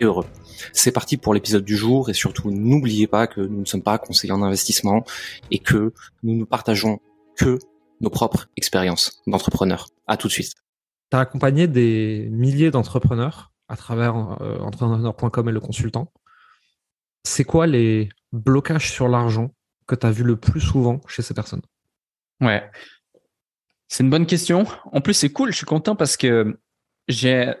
et heureux. C'est parti pour l'épisode du jour et surtout n'oubliez pas que nous ne sommes pas conseillers en investissement et que nous ne partageons que nos propres expériences d'entrepreneurs. À tout de suite. Tu as accompagné des milliers d'entrepreneurs à travers euh, entrepreneur.com et le consultant. C'est quoi les blocages sur l'argent que tu as vu le plus souvent chez ces personnes? Ouais. C'est une bonne question. En plus, c'est cool. Je suis content parce que j'ai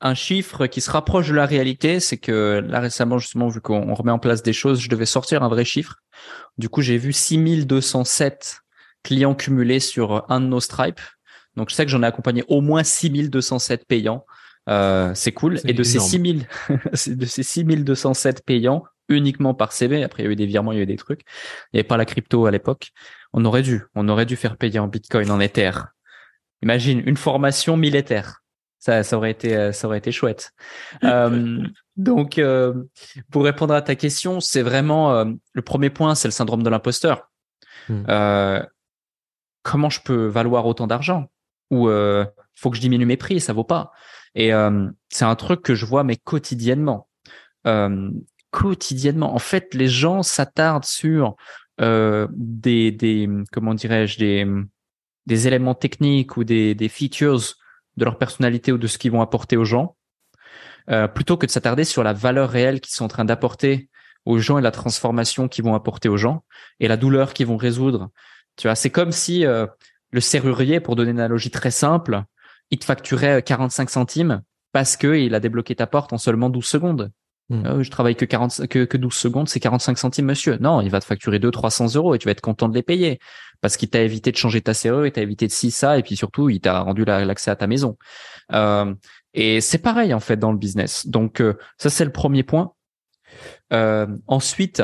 un chiffre qui se rapproche de la réalité, c'est que là récemment justement vu qu'on remet en place des choses, je devais sortir un vrai chiffre. Du coup, j'ai vu 6207 clients cumulés sur un de nos Stripe. Donc je sais que j'en ai accompagné au moins 6207 payants. Euh, c'est cool. Et de ces 6000 de ces 6207 payants uniquement par CB, après il y a eu des virements, il y a eu des trucs. Il n'y avait pas la crypto à l'époque. On aurait dû, on aurait dû faire payer en Bitcoin, en Ether. Imagine une formation militaire ça, ça aurait été, euh, ça aurait été chouette. euh, donc, euh, pour répondre à ta question, c'est vraiment euh, le premier point, c'est le syndrome de l'imposteur. Hmm. comment je peux valoir autant d'argent? Ou faut que je diminue mes prix, ça vaut pas. Et c'est un truc que je vois mais quotidiennement. quotidiennement, en fait, les gens s'attardent sur des, des, comment dirais-je, des, des éléments techniques ou des, des features de leur personnalité ou de ce qu'ils vont apporter aux gens, euh, plutôt que de s'attarder sur la valeur réelle qu'ils sont en train d'apporter aux gens et la transformation qu'ils vont apporter aux gens et la douleur qu'ils vont résoudre. Tu vois, c'est comme si euh, le serrurier, pour donner une analogie très simple, il te facturait 45 centimes parce que il a débloqué ta porte en seulement 12 secondes. Hmm. Ah je travaille que 40, que, que 12 secondes, c'est 45 centimes, monsieur. Non, il va te facturer 200, 300 euros et tu vas être content de les payer parce qu'il t'a évité de changer ta serrure, il t'a évité de ci, ça, et puis surtout, il t'a rendu l'accès à ta maison. Euh, et c'est pareil, en fait, dans le business. Donc, euh, ça, c'est le premier point. Euh, ensuite,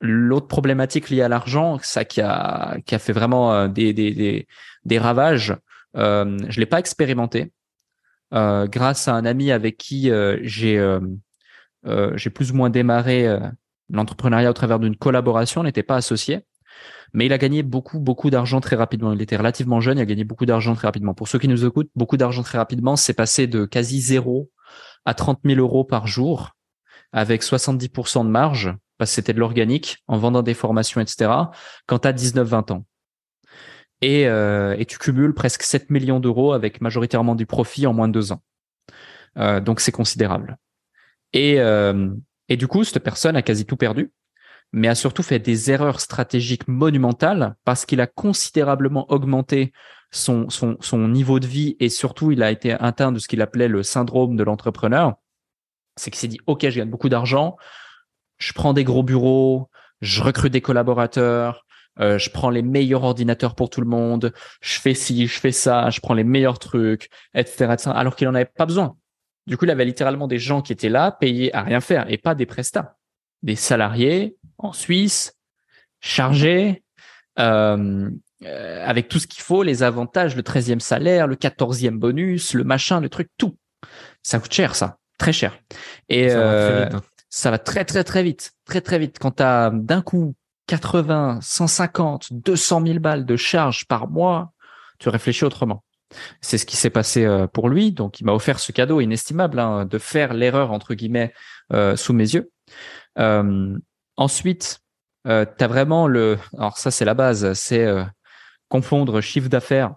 l'autre problématique liée à l'argent, ça qui a, qui a fait vraiment des, des, des, des ravages, je l'ai pas expérimenté. Grâce à un ami avec qui j'ai euh, j'ai plus ou moins démarré euh, l'entrepreneuriat au travers d'une collaboration, on n'était pas associés. Mais il a gagné beaucoup, beaucoup d'argent très rapidement. Il était relativement jeune, il a gagné beaucoup d'argent très rapidement. Pour ceux qui nous écoutent, beaucoup d'argent très rapidement, c'est passé de quasi zéro à 30 000 euros par jour, avec 70% de marge, parce que c'était de l'organique, en vendant des formations, etc., quand tu as 19-20 ans. Et, euh, et tu cumules presque 7 millions d'euros avec majoritairement du profit en moins de deux ans. Euh, donc c'est considérable. Et, euh, et du coup, cette personne a quasi tout perdu, mais a surtout fait des erreurs stratégiques monumentales parce qu'il a considérablement augmenté son, son, son niveau de vie et surtout, il a été atteint de ce qu'il appelait le syndrome de l'entrepreneur. C'est qu'il s'est dit, OK, je gagne beaucoup d'argent, je prends des gros bureaux, je recrute des collaborateurs, euh, je prends les meilleurs ordinateurs pour tout le monde, je fais ci, je fais ça, je prends les meilleurs trucs, etc., etc. alors qu'il en avait pas besoin. Du coup, il avait littéralement des gens qui étaient là, payés à rien faire, et pas des prestats. Des salariés en Suisse, chargés, euh, euh, avec tout ce qu'il faut, les avantages, le 13e salaire, le 14e bonus, le machin, le truc, tout. Ça coûte cher, ça. Très cher. Et ça, va, très euh, vite. Hein. ça va très, très, très vite. Très, très vite. Quand tu as d'un coup 80, 150, 200 000 balles de charges par mois, tu réfléchis autrement. C'est ce qui s'est passé euh, pour lui. Donc, il m'a offert ce cadeau inestimable hein, de faire l'erreur entre guillemets euh, sous mes yeux. Euh, ensuite, euh, tu as vraiment le. Alors ça, c'est la base. C'est confondre chiffre d'affaires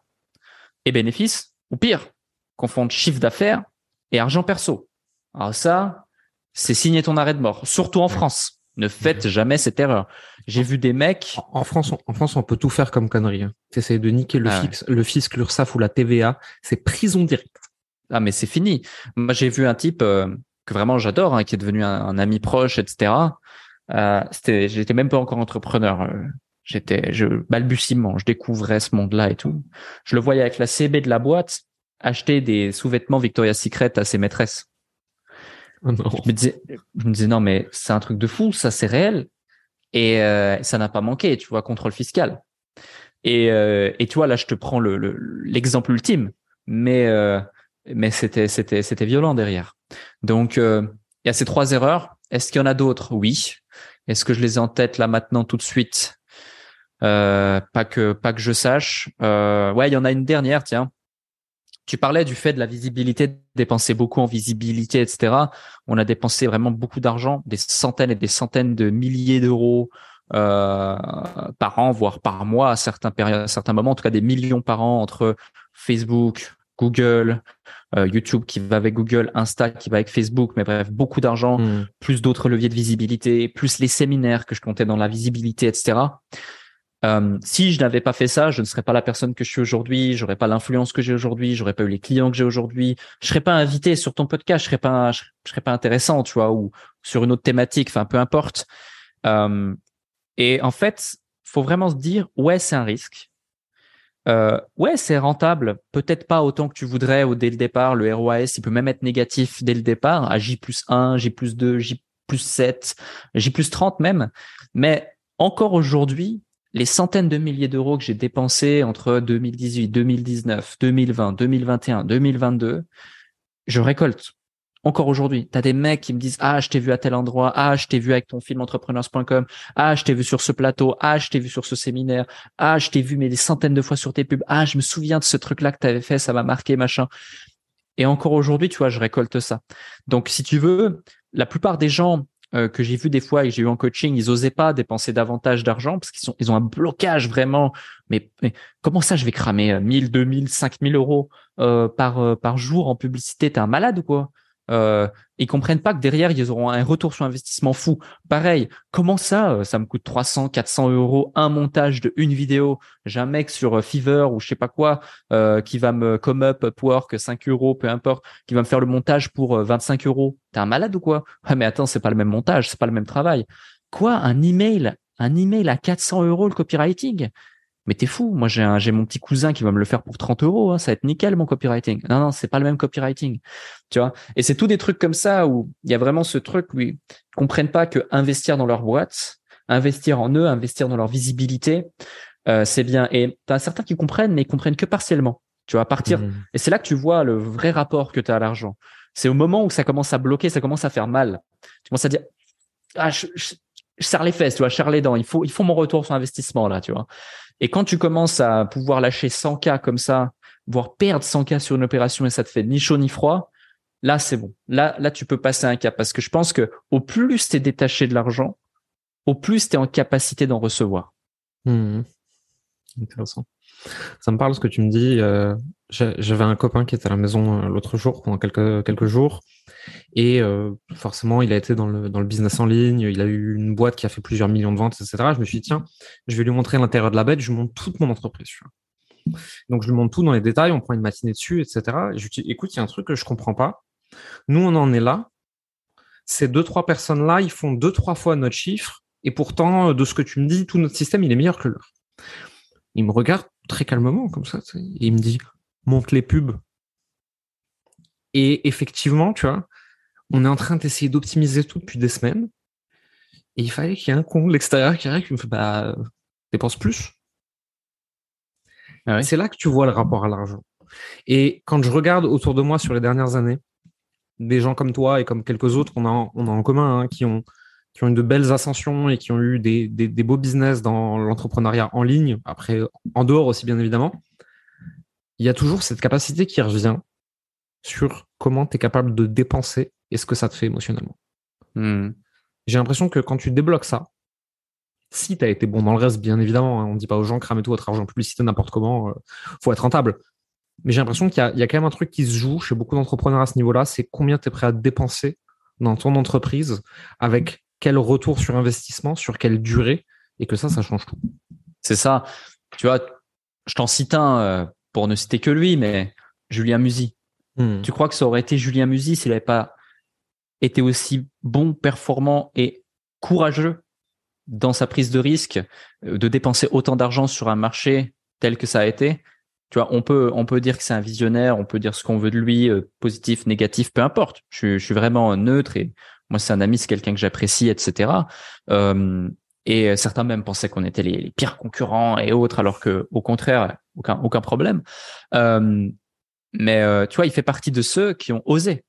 et bénéfice, ou pire, confondre chiffre d'affaires et argent perso. Alors ça, c'est signer ton arrêt de mort, surtout en France. Ne faites jamais cette erreur. J'ai vu des mecs. En France, on, en France, on peut tout faire comme connerie. Hein. T'essayes de niquer le, ah fixe, le fisc, l'URSSAF ou la TVA, c'est prison directe. Ah, mais c'est fini. Moi, j'ai vu un type euh, que vraiment j'adore, hein, qui est devenu un, ami proche, etc. Euh, c'était, j'étais même pas encore entrepreneur. Euh, j'étais, je balbutiement, je découvrais ce monde-là et tout. Je le voyais avec la CB de la boîte acheter des sous-vêtements Victoria's Secret à ses maîtresses. Je, me disais, je me disais, non, mais c'est un truc de fou, ça c'est réel. Et euh, ça n'a pas manqué, tu vois, contrôle fiscal. Et, euh, et tu vois, là, je te prends l'exemple le, l'exemple ultime, mais euh, mais c'était c'était c'était violent derrière. Donc il y a ces trois erreurs. Est-ce qu'il y en a d'autres? Oui. Est-ce que je les ai en tête là maintenant tout de suite? Pas que pas que je sache. ouais, il y en a une dernière, tiens. Tu parlais du fait de la visibilité, dépenser beaucoup en visibilité, etc. On a dépensé vraiment beaucoup d'argent, des centaines et des centaines de milliers d'euros euh, par an, voire par mois à certains périodes, à certains moments, en tout cas des millions par an entre Facebook, Google, euh, YouTube qui va avec Google, Insta qui va avec Facebook, mais bref, beaucoup d'argent, hmm. plus d'autres leviers de visibilité, plus les séminaires que je comptais dans la visibilité, etc. Euh, si je n'avais pas fait ça, je ne serais pas la personne que je suis aujourd'hui, j'aurais pas l'influence que j'ai aujourd'hui, j'aurais pas eu les clients que j'ai aujourd'hui, je serais pas invité sur ton podcast, je serais pas, je, serais pas intéressant, tu vois, ou sur une autre thématique, enfin peu importe. Euh, et en fait, faut vraiment se dire, ouais, c'est un risque. Euh, ouais, c'est rentable, peut-être pas autant que tu voudrais ou dès le départ. Le ROAS, il peut même être négatif dès le départ, à J plus 1, J plus 2, J plus 7, J plus 30 même. Mais encore aujourd'hui, les centaines de milliers d'euros que j'ai dépensés entre 2018, 2019, 2020, 2021, 2022, je récolte. Encore aujourd'hui, tu as des mecs qui me disent "Ah, je t'ai vu à tel endroit, ah, je t'ai vu avec ton film entrepreneurs.com, ah, je t'ai vu sur ce plateau, ah, je t'ai vu sur ce séminaire, ah, je t'ai vu mais des centaines de fois sur tes pubs, ah, je me souviens de ce truc-là que tu avais fait, ça m'a marqué, machin." Et encore aujourd'hui, tu vois, je récolte ça. Donc si tu veux, la plupart des gens euh, que j'ai vu des fois et que j'ai eu en coaching, ils osaient pas dépenser davantage d'argent parce qu'ils sont, ils ont un blocage vraiment. Mais, comment ça, je vais cramer 1000, 2000, 5000 euros euh, par euh, par jour en publicité? T'es un malade ou quoi? Euh, ils comprennent pas que derrière ils auront un retour sur investissement fou. Pareil, comment ça euh, Ça me coûte 300, 400 euros un montage de une vidéo. J'ai un mec sur euh, Fiverr ou je sais pas quoi euh, qui va me come up Upwork 5 euros, peu importe, qui va me faire le montage pour 25 euros. T'es un malade ou quoi? Ah mais attends, c'est pas le même montage, c'est pas le même travail. Quoi? Un email? Un email à 400 euros le copywriting? Mais t'es fou. Moi, j'ai j'ai mon petit cousin qui va me le faire pour 30 euros. Hein. Ça va être nickel mon copywriting. Non, non, c'est pas le même copywriting. Tu vois. Et c'est tous des trucs comme ça où il y a vraiment ce truc où ils comprennent pas que investir dans leur boîte, investir en eux, investir dans leur visibilité, euh, c'est bien. Et t'as certains qui comprennent, mais ils comprennent que partiellement. Tu vois, à partir. Mmh. Et c'est là que tu vois le vrai rapport que tu as à l'argent. C'est au moment où ça commence à bloquer, ça commence à faire mal. Tu commences à dire, ah, je, je, je serre les fesses, tu vois, je les dents. Il faut, il faut mon retour sur investissement là, tu vois. Et quand tu commences à pouvoir lâcher 100K comme ça, voire perdre 100K sur une opération et ça te fait ni chaud ni froid, là, c'est bon. Là, là, tu peux passer un cap parce que je pense que au plus tu es détaché de l'argent, au plus tu es en capacité d'en recevoir. Mmh. Intéressant. Ça me parle ce que tu me dis. Euh, j'avais un copain qui était à la maison euh, l'autre jour, pendant quelques, quelques jours. Et euh, forcément, il a été dans le, dans le business en ligne. Il a eu une boîte qui a fait plusieurs millions de ventes, etc. Je me suis dit, tiens, je vais lui montrer l'intérieur de la bête. Je lui montre toute mon entreprise. Donc, je lui montre tout dans les détails. On prend une matinée dessus, etc. Et je lui dis, écoute, il y a un truc que je comprends pas. Nous, on en est là. Ces deux, trois personnes-là, ils font deux, trois fois notre chiffre. Et pourtant, de ce que tu me dis, tout notre système, il est meilleur que leur. Il me regarde très calmement comme ça. Et il me dit, monte les pubs. Et effectivement, tu vois, on est en train d'essayer d'optimiser tout depuis des semaines. Et il fallait qu'il y ait un con de l'extérieur qui arrive qui me fait, bah, dépense plus. Ah C'est là que tu vois le rapport à l'argent. Et quand je regarde autour de moi sur les dernières années, des gens comme toi et comme quelques autres qu'on a, on a en commun, hein, qui ont qui ont eu de belles ascensions et qui ont eu des, des, beaux business dans l'entrepreneuriat en ligne, après en dehors aussi bien évidemment, il y a toujours cette capacité qui revient sur comment tu es capable de dépenser et ce que ça te fait émotionnellement. Hmm. J'ai l'impression que quand tu débloques ça, si tu as été bon dans le reste, bien évidemment, hein, on ne dit pas aux gens cramez tout votre argent en publicité n'importe comment, euh, faut être rentable. Mais j'ai l'impression qu'il y, y, a quand même un truc qui se joue chez beaucoup d'entrepreneurs à ce niveau-là, c'est combien tu es prêt à dépenser dans ton entreprise avec quel retour sur investissement, sur quelle durée, et que ça, ça change tout. C'est ça. Tu vois, je t'en cite un euh, pour ne citer que lui, mais Julien Musy. Hmm. Tu crois que ça aurait été Julien Musy s'il n'avait pas été aussi bon, performant et courageux dans sa prise de risque, euh, de dépenser autant d'argent sur un marché tel que ça a été? Tu vois, on peut, on peut dire que c'est un visionnaire, on peut dire ce qu'on veut de lui, euh, positif, négatif, peu importe. Je, je, suis vraiment neutre et moi, c'est un ami, c'est quelqu'un que j'apprécie, etc. Euh, et certains même pensaient qu'on était les, pires concurrents et autres, alors que au contraire, aucun aucun problème. mais tu vois, il fait partie de ceux qui ont osé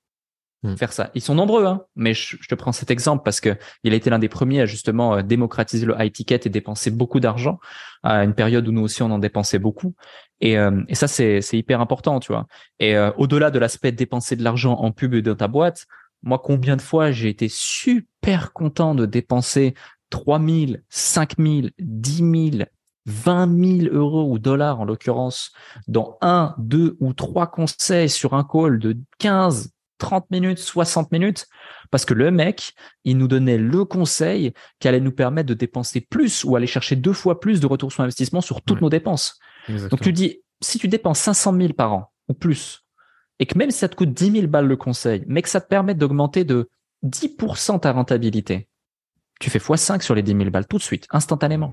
Hmm. faire ça. Ils sont nombreux, hein, mais je, te prends cet exemple parce que il a été l'un des premiers à justement euh, démocratiser le high ticket et dépenser beaucoup d'argent à une période où nous aussi on en dépensait beaucoup. Et, euh, et ça c'est hyper important, tu vois. Et euh, au-delà de l'aspect de dépenser de l'argent en pub dans ta boîte, moi combien de fois j'ai été super content de dépenser 3000, 5000, 10 000 20 000 euros ou dollars en l'occurrence dans un, deux ou trois conseils sur un call de 15, 30 minutes, 60 minutes, parce que le mec, il nous donnait le conseil qui allait nous permettre de dépenser plus ou aller chercher deux fois plus de retour sur investissement sur toutes nos dépenses. Donc tu dis, si tu dépenses 500 000 par an ou plus, et que même si ça te coûte 10 000 balles le conseil, mais que ça te permet d'augmenter de 10% ta rentabilité, tu fais x5 sur les 10 000 balles tout de suite, instantanément.